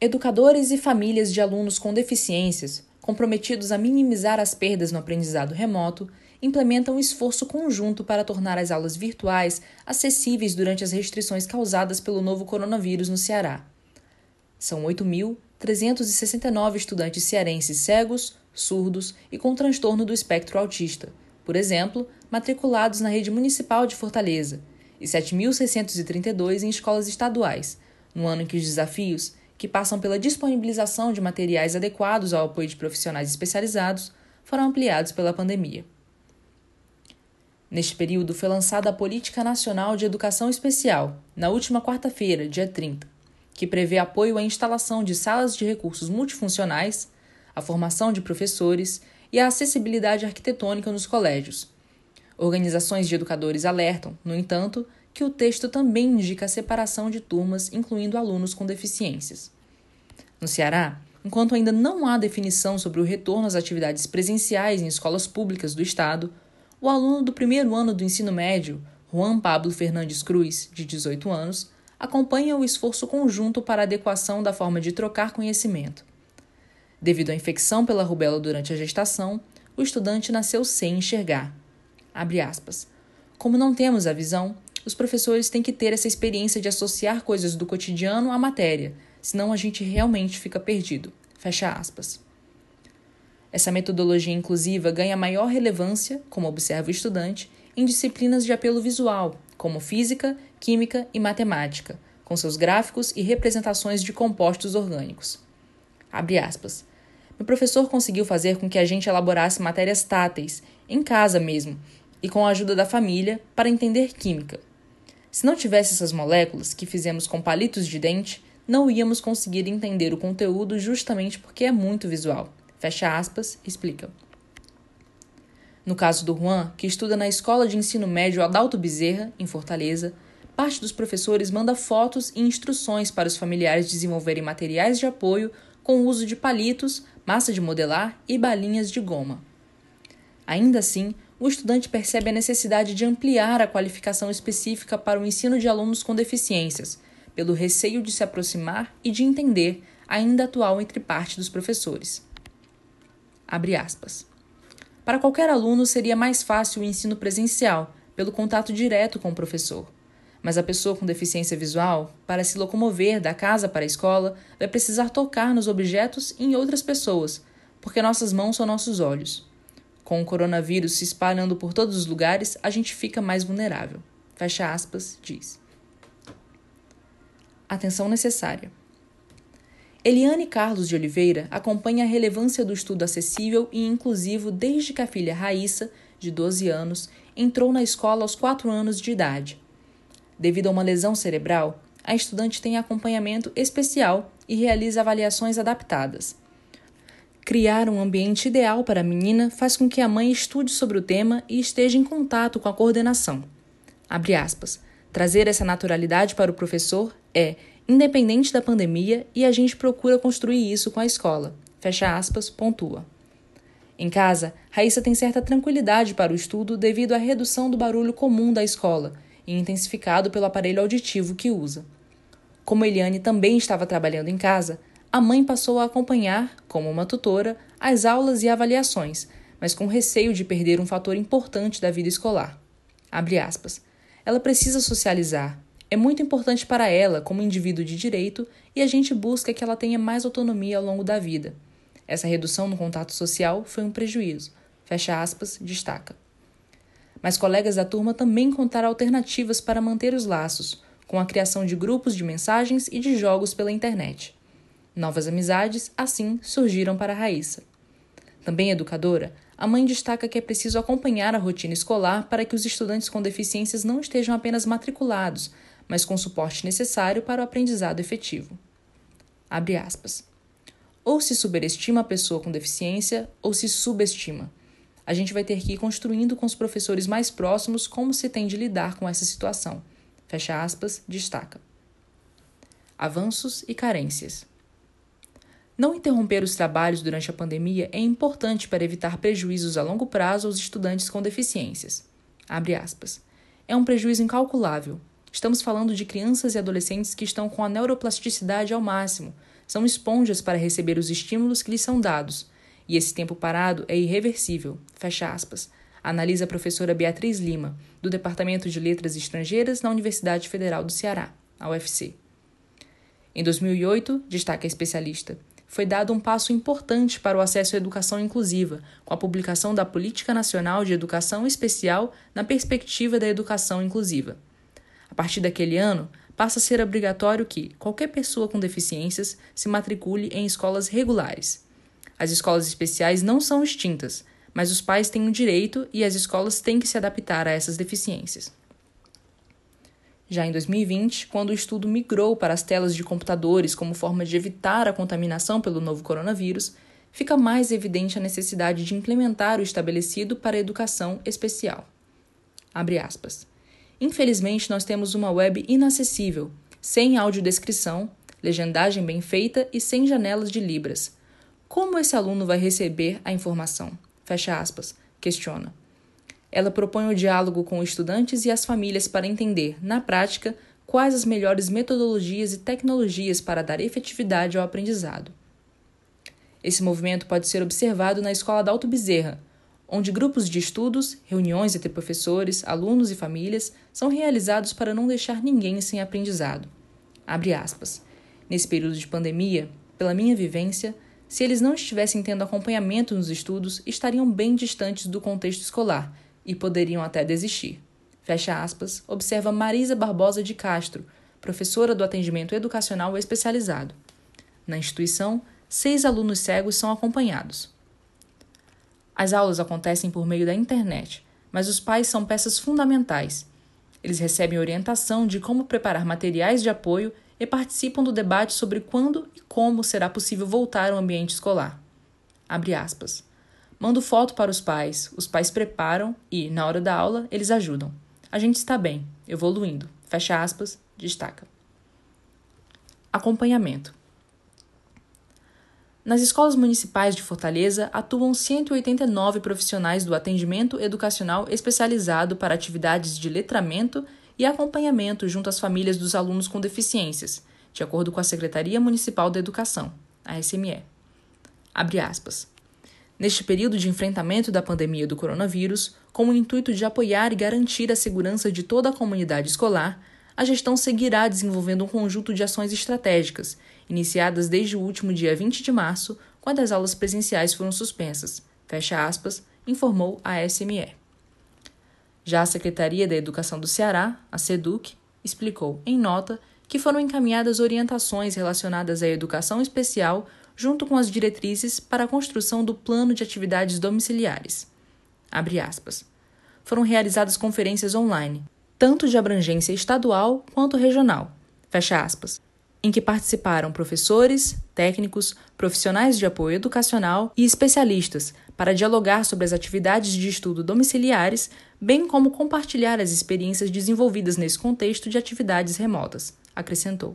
Educadores e famílias de alunos com deficiências, comprometidos a minimizar as perdas no aprendizado remoto, implementam um esforço conjunto para tornar as aulas virtuais acessíveis durante as restrições causadas pelo novo coronavírus no Ceará. São 8.369 estudantes cearenses cegos, surdos e com transtorno do espectro autista, por exemplo, matriculados na rede municipal de Fortaleza, e 7.632 em escolas estaduais, no ano em que os desafios, que passam pela disponibilização de materiais adequados ao apoio de profissionais especializados, foram ampliados pela pandemia. Neste período foi lançada a Política Nacional de Educação Especial, na última quarta-feira, dia 30, que prevê apoio à instalação de salas de recursos multifuncionais, a formação de professores e a acessibilidade arquitetônica nos colégios. Organizações de educadores alertam, no entanto, que o texto também indica a separação de turmas, incluindo alunos com deficiências. No Ceará, enquanto ainda não há definição sobre o retorno às atividades presenciais em escolas públicas do Estado, o aluno do primeiro ano do ensino médio, Juan Pablo Fernandes Cruz, de 18 anos, acompanha o esforço conjunto para a adequação da forma de trocar conhecimento. Devido à infecção pela rubéola durante a gestação, o estudante nasceu sem enxergar. Como não temos a visão, os professores têm que ter essa experiência de associar coisas do cotidiano à matéria, senão a gente realmente fica perdido. Fecha aspas. Essa metodologia inclusiva ganha maior relevância, como observa o estudante, em disciplinas de apelo visual, como física, química e matemática, com seus gráficos e representações de compostos orgânicos. Abre aspas. Meu professor conseguiu fazer com que a gente elaborasse matérias táteis, em casa mesmo, e com a ajuda da família, para entender química. Se não tivesse essas moléculas, que fizemos com palitos de dente, não íamos conseguir entender o conteúdo justamente porque é muito visual. Fecha aspas, explica. No caso do Juan, que estuda na Escola de Ensino Médio Adalto Bezerra, em Fortaleza, parte dos professores manda fotos e instruções para os familiares desenvolverem materiais de apoio com o uso de palitos, massa de modelar e balinhas de goma. Ainda assim, o estudante percebe a necessidade de ampliar a qualificação específica para o ensino de alunos com deficiências, pelo receio de se aproximar e de entender, ainda atual entre parte dos professores. Abre aspas. Para qualquer aluno seria mais fácil o ensino presencial, pelo contato direto com o professor. Mas a pessoa com deficiência visual, para se locomover da casa para a escola, vai precisar tocar nos objetos e em outras pessoas, porque nossas mãos são nossos olhos. Com o coronavírus se espalhando por todos os lugares, a gente fica mais vulnerável. Fecha aspas, diz. Atenção necessária. Eliane Carlos de Oliveira acompanha a relevância do estudo acessível e inclusivo desde que a filha Raíssa, de 12 anos, entrou na escola aos 4 anos de idade. Devido a uma lesão cerebral, a estudante tem acompanhamento especial e realiza avaliações adaptadas. Criar um ambiente ideal para a menina faz com que a mãe estude sobre o tema e esteja em contato com a coordenação. Aspas, Trazer essa naturalidade para o professor é independente da pandemia, e a gente procura construir isso com a escola. Fecha aspas, pontua. Em casa, Raíssa tem certa tranquilidade para o estudo devido à redução do barulho comum da escola e intensificado pelo aparelho auditivo que usa. Como Eliane também estava trabalhando em casa, a mãe passou a acompanhar, como uma tutora, as aulas e avaliações, mas com receio de perder um fator importante da vida escolar. Ela precisa socializar, é muito importante para ela como indivíduo de direito e a gente busca que ela tenha mais autonomia ao longo da vida. Essa redução no contato social foi um prejuízo. Fecha aspas, destaca. Mas colegas da turma também contaram alternativas para manter os laços, com a criação de grupos de mensagens e de jogos pela internet. Novas amizades, assim, surgiram para Raíssa. Também educadora, a mãe destaca que é preciso acompanhar a rotina escolar para que os estudantes com deficiências não estejam apenas matriculados, mas com o suporte necessário para o aprendizado efetivo. Abre aspas. Ou se superestima a pessoa com deficiência, ou se subestima. A gente vai ter que ir construindo com os professores mais próximos como se tem de lidar com essa situação. Fecha aspas, destaca. Avanços e carências. Não interromper os trabalhos durante a pandemia é importante para evitar prejuízos a longo prazo aos estudantes com deficiências. É um prejuízo incalculável, Estamos falando de crianças e adolescentes que estão com a neuroplasticidade ao máximo, são esponjas para receber os estímulos que lhes são dados, e esse tempo parado é irreversível. Fecha aspas. Analisa a professora Beatriz Lima, do Departamento de Letras Estrangeiras na Universidade Federal do Ceará, a UFC. Em 2008, destaca a especialista, foi dado um passo importante para o acesso à educação inclusiva, com a publicação da Política Nacional de Educação Especial na perspectiva da educação inclusiva. A partir daquele ano, passa a ser obrigatório que qualquer pessoa com deficiências se matricule em escolas regulares. As escolas especiais não são extintas, mas os pais têm o um direito e as escolas têm que se adaptar a essas deficiências. Já em 2020, quando o estudo migrou para as telas de computadores como forma de evitar a contaminação pelo novo coronavírus, fica mais evidente a necessidade de implementar o estabelecido para a educação especial. Abre aspas. Infelizmente, nós temos uma web inacessível, sem audiodescrição, legendagem bem feita e sem janelas de libras. Como esse aluno vai receber a informação? Fecha aspas. Questiona. Ela propõe o diálogo com estudantes e as famílias para entender, na prática, quais as melhores metodologias e tecnologias para dar efetividade ao aprendizado. Esse movimento pode ser observado na Escola Dalto Bezerra, onde grupos de estudos, reuniões entre professores, alunos e famílias são realizados para não deixar ninguém sem aprendizado. Nesse período de pandemia, pela minha vivência, se eles não estivessem tendo acompanhamento nos estudos, estariam bem distantes do contexto escolar e poderiam até desistir. Fecha aspas, observa Marisa Barbosa de Castro, professora do atendimento educacional especializado. Na instituição, seis alunos cegos são acompanhados. As aulas acontecem por meio da internet, mas os pais são peças fundamentais. Eles recebem orientação de como preparar materiais de apoio e participam do debate sobre quando e como será possível voltar ao ambiente escolar. Abre aspas. Mando foto para os pais, os pais preparam e, na hora da aula, eles ajudam. A gente está bem, evoluindo. Fecha aspas, destaca. Acompanhamento. Nas escolas municipais de Fortaleza atuam 189 profissionais do atendimento educacional especializado para atividades de letramento e acompanhamento junto às famílias dos alunos com deficiências, de acordo com a Secretaria Municipal da Educação, a SME. Abre aspas. Neste período de enfrentamento da pandemia do coronavírus, com o intuito de apoiar e garantir a segurança de toda a comunidade escolar, a gestão seguirá desenvolvendo um conjunto de ações estratégicas, iniciadas desde o último dia 20 de março, quando as aulas presenciais foram suspensas, fecha aspas, informou a SME. Já a Secretaria da Educação do Ceará, a SEDUC, explicou, em nota, que foram encaminhadas orientações relacionadas à educação especial junto com as diretrizes para a construção do plano de atividades domiciliares. Foram realizadas conferências online, tanto de abrangência estadual quanto regional, aspas, em que participaram professores, técnicos, profissionais de apoio educacional e especialistas para dialogar sobre as atividades de estudo domiciliares, bem como compartilhar as experiências desenvolvidas nesse contexto de atividades remotas, acrescentou.